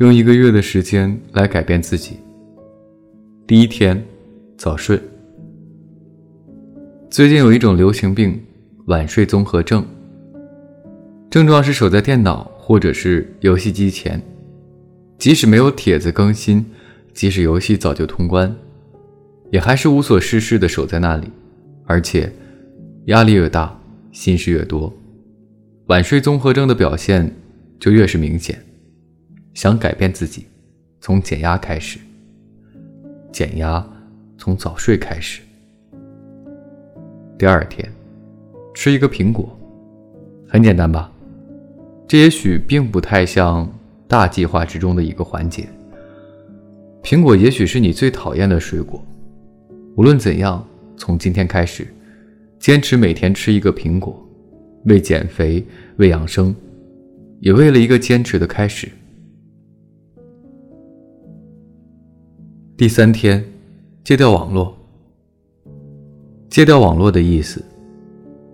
用一个月的时间来改变自己。第一天，早睡。最近有一种流行病——晚睡综合症，症状是守在电脑或者是游戏机前，即使没有帖子更新，即使游戏早就通关，也还是无所事事的守在那里，而且压力越大，心事越多。晚睡综合症的表现就越是明显。想改变自己，从减压开始。减压从早睡开始。第二天，吃一个苹果，很简单吧？这也许并不太像大计划之中的一个环节。苹果也许是你最讨厌的水果。无论怎样，从今天开始，坚持每天吃一个苹果。为减肥，为养生，也为了一个坚持的开始。第三天，戒掉网络。戒掉网络的意思，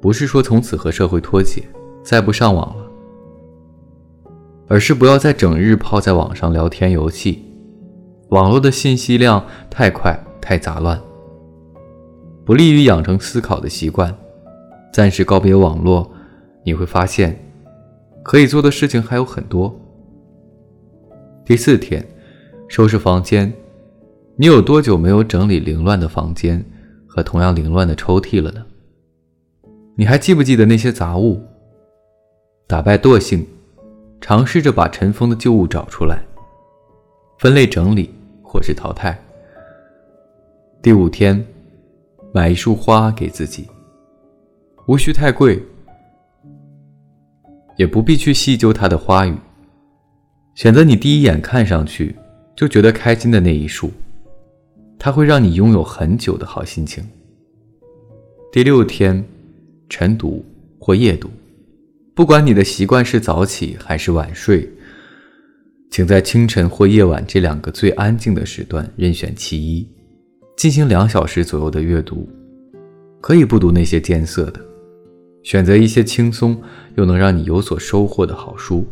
不是说从此和社会脱节，再不上网了，而是不要再整日泡在网上聊天游戏。网络的信息量太快，太杂乱，不利于养成思考的习惯。暂时告别网络。你会发现，可以做的事情还有很多。第四天，收拾房间。你有多久没有整理凌乱的房间和同样凌乱的抽屉了呢？你还记不记得那些杂物？打败惰性，尝试着把尘封的旧物找出来，分类整理或是淘汰。第五天，买一束花给自己，无需太贵。也不必去细究它的花语，选择你第一眼看上去就觉得开心的那一束，它会让你拥有很久的好心情。第六天，晨读或夜读，不管你的习惯是早起还是晚睡，请在清晨或夜晚这两个最安静的时段任选其一，进行两小时左右的阅读，可以不读那些艰涩的。选择一些轻松又能让你有所收获的好书。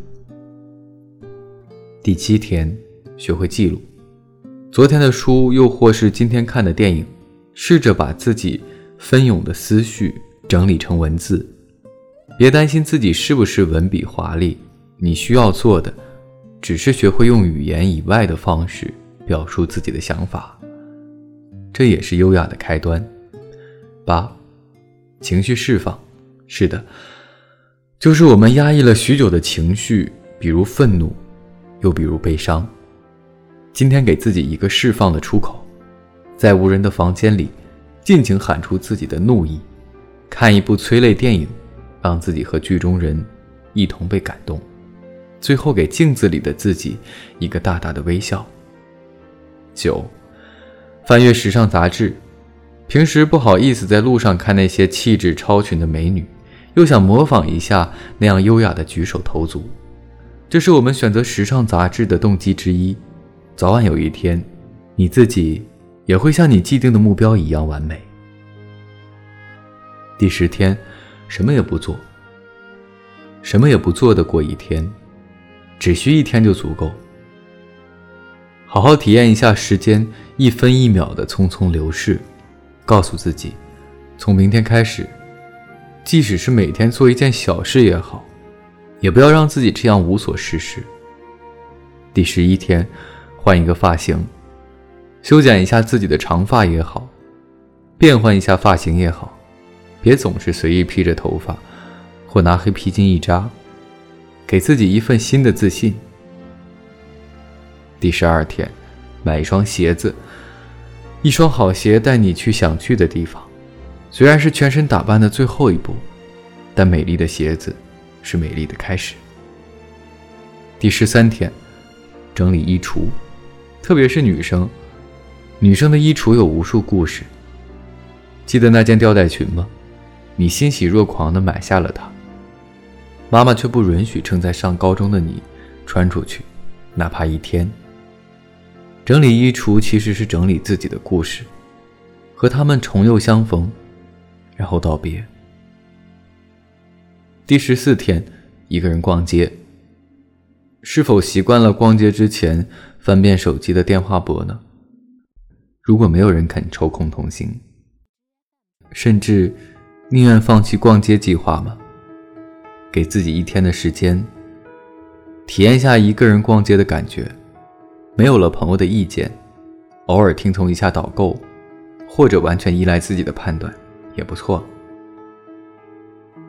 第七天，学会记录昨天的书，又或是今天看的电影，试着把自己纷涌的思绪整理成文字。别担心自己是不是文笔华丽，你需要做的，只是学会用语言以外的方式表述自己的想法，这也是优雅的开端。八，情绪释放。是的，就是我们压抑了许久的情绪，比如愤怒，又比如悲伤。今天给自己一个释放的出口，在无人的房间里，尽情喊出自己的怒意，看一部催泪电影，让自己和剧中人一同被感动，最后给镜子里的自己一个大大的微笑。九，翻阅时尚杂志，平时不好意思在路上看那些气质超群的美女。又想模仿一下那样优雅的举手投足，这是我们选择时尚杂志的动机之一。早晚有一天，你自己也会像你既定的目标一样完美。第十天，什么也不做，什么也不做的过一天，只需一天就足够。好好体验一下时间一分一秒的匆匆流逝，告诉自己，从明天开始。即使是每天做一件小事也好，也不要让自己这样无所事事。第十一天，换一个发型，修剪一下自己的长发也好，变换一下发型也好，别总是随意披着头发，或拿黑皮筋一扎，给自己一份新的自信。第十二天，买一双鞋子，一双好鞋带你去想去的地方。虽然是全身打扮的最后一步，但美丽的鞋子是美丽的开始。第十三天，整理衣橱，特别是女生，女生的衣橱有无数故事。记得那件吊带裙吗？你欣喜若狂地买下了它，妈妈却不允许正在上高中的你穿出去，哪怕一天。整理衣橱其实是整理自己的故事，和他们重又相逢。然后道别。第十四天，一个人逛街。是否习惯了逛街之前翻遍手机的电话簿呢？如果没有人肯抽空同行，甚至宁愿放弃逛街计划吗？给自己一天的时间，体验一下一个人逛街的感觉。没有了朋友的意见，偶尔听从一下导购，或者完全依赖自己的判断，也不错。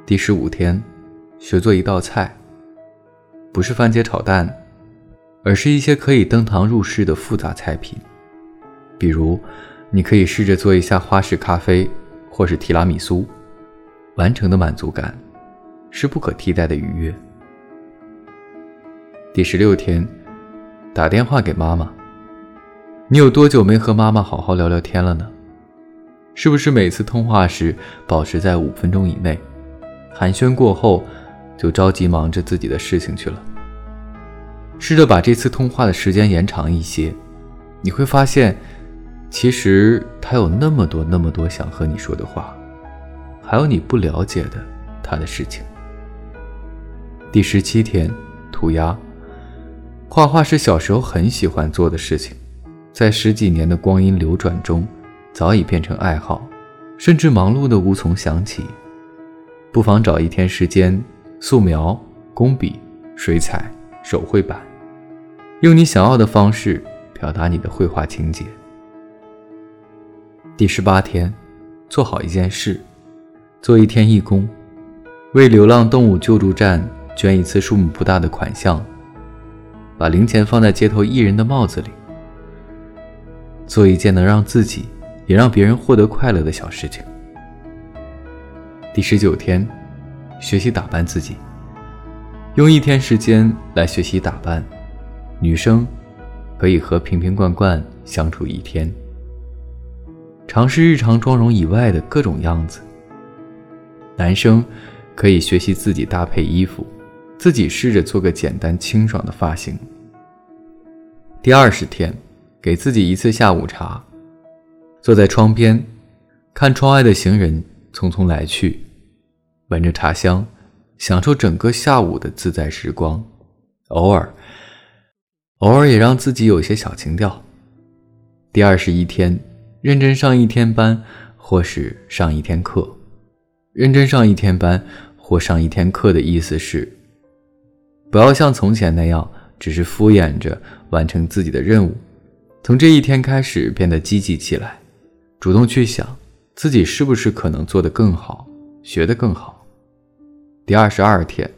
第十五天，学做一道菜，不是番茄炒蛋，而是一些可以登堂入室的复杂菜品。比如，你可以试着做一下花式咖啡，或是提拉米苏，完成的满足感是不可替代的愉悦。第十六天，打电话给妈妈。你有多久没和妈妈好好聊聊天了呢？是不是每次通话时保持在五分钟以内？寒暄过后，就着急忙着自己的事情去了。试着把这次通话的时间延长一些，你会发现，其实他有那么多那么多想和你说的话，还有你不了解的他的事情。第十七天，涂鸦。画画是小时候很喜欢做的事情，在十几年的光阴流转中，早已变成爱好，甚至忙碌的无从想起。不妨找一天时间，素描、工笔、水彩、手绘板，用你想要的方式表达你的绘画情节。第十八天，做好一件事，做一天义工，为流浪动物救助站捐一次数目不大的款项，把零钱放在街头艺人的帽子里，做一件能让自己也让别人获得快乐的小事情。第十九天，学习打扮自己。用一天时间来学习打扮。女生可以和瓶瓶罐罐相处一天，尝试日常妆容以外的各种样子。男生可以学习自己搭配衣服，自己试着做个简单清爽的发型。第二十天，给自己一次下午茶，坐在窗边，看窗外的行人匆匆来去。闻着茶香，享受整个下午的自在时光。偶尔，偶尔也让自己有些小情调。第二十一天，认真上一天班，或是上一天课。认真上一天班或上一天课的意思是，不要像从前那样，只是敷衍着完成自己的任务。从这一天开始，变得积极起来，主动去想自己是不是可能做得更好，学得更好。第二十二天，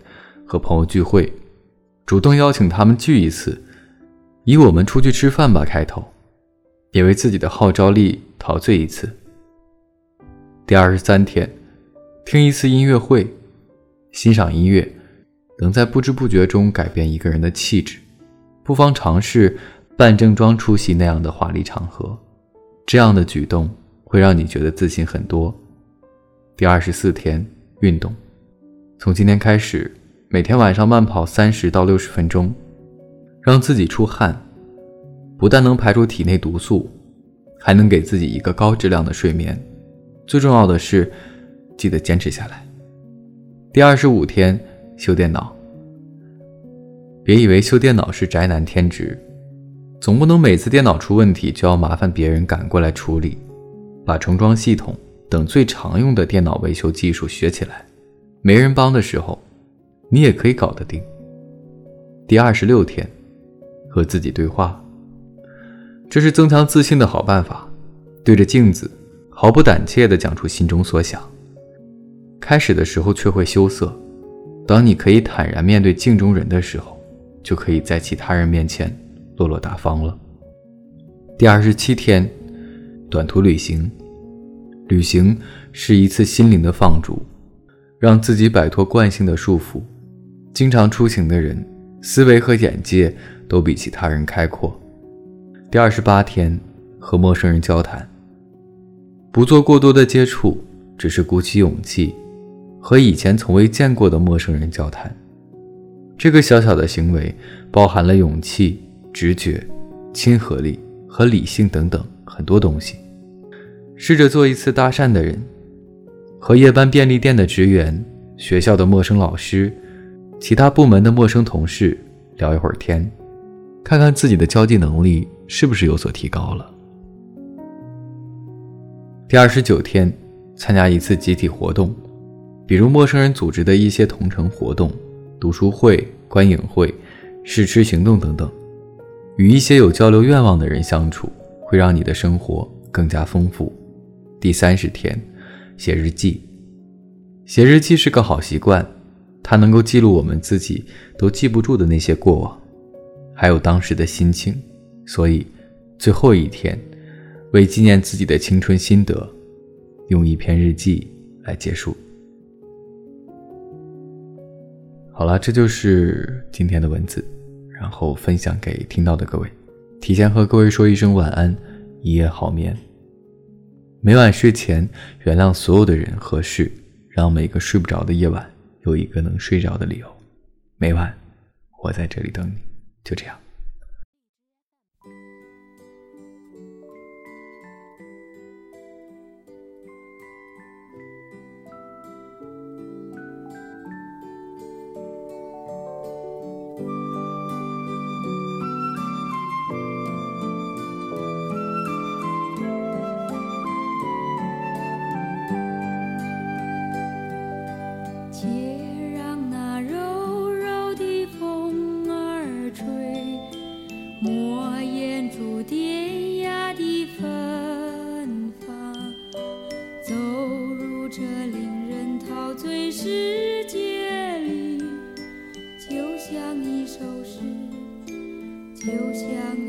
和朋友聚会，主动邀请他们聚一次，以“我们出去吃饭吧”开头，也为自己的号召力陶醉一次。第二十三天，听一次音乐会，欣赏音乐，能在不知不觉中改变一个人的气质，不妨尝试扮正装出席那样的华丽场合，这样的举动会让你觉得自信很多。第二十四天，运动。从今天开始，每天晚上慢跑三十到六十分钟，让自己出汗，不但能排出体内毒素，还能给自己一个高质量的睡眠。最重要的是，记得坚持下来。第二十五天，修电脑。别以为修电脑是宅男天职，总不能每次电脑出问题就要麻烦别人赶过来处理。把重装系统等最常用的电脑维修技术学起来。没人帮的时候，你也可以搞得定。第二十六天，和自己对话，这是增强自信的好办法。对着镜子，毫不胆怯地讲出心中所想。开始的时候却会羞涩，当你可以坦然面对镜中人的时候，就可以在其他人面前落落大方了。第二十七天，短途旅行，旅行是一次心灵的放逐。让自己摆脱惯性的束缚。经常出行的人，思维和眼界都比其他人开阔。第二十八天，和陌生人交谈，不做过多的接触，只是鼓起勇气，和以前从未见过的陌生人交谈。这个小小的行为，包含了勇气、直觉、亲和力和理性等等很多东西。试着做一次搭讪的人。和夜班便利店的职员、学校的陌生老师、其他部门的陌生同事聊一会儿天，看看自己的交际能力是不是有所提高了。第二十九天，参加一次集体活动，比如陌生人组织的一些同城活动、读书会、观影会、试吃行动等等，与一些有交流愿望的人相处，会让你的生活更加丰富。第三十天，写日记。写日记是个好习惯，它能够记录我们自己都记不住的那些过往，还有当时的心情。所以，最后一天，为纪念自己的青春心得，用一篇日记来结束。好了，这就是今天的文字，然后分享给听到的各位。提前和各位说一声晚安，一夜好眠。每晚睡前，原谅所有的人和事。让每个睡不着的夜晚有一个能睡着的理由。每晚，我在这里等你。就这样。这令人陶醉世界里就像一首诗就像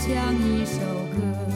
像一首歌，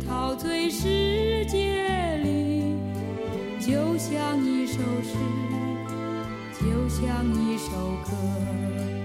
陶醉世界里。就像一首诗，就像一首歌。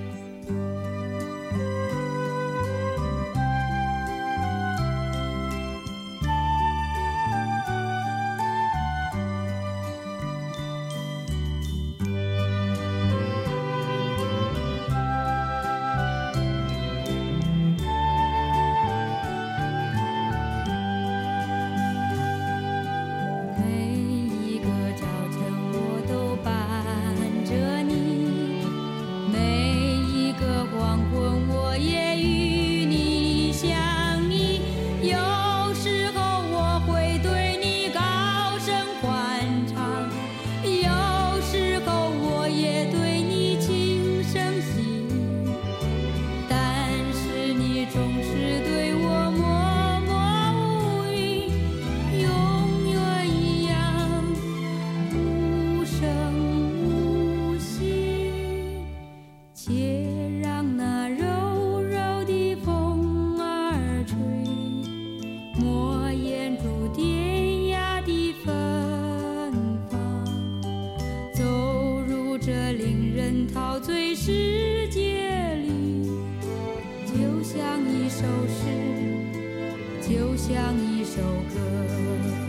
陶醉世界里，就像一首诗，就像一首歌。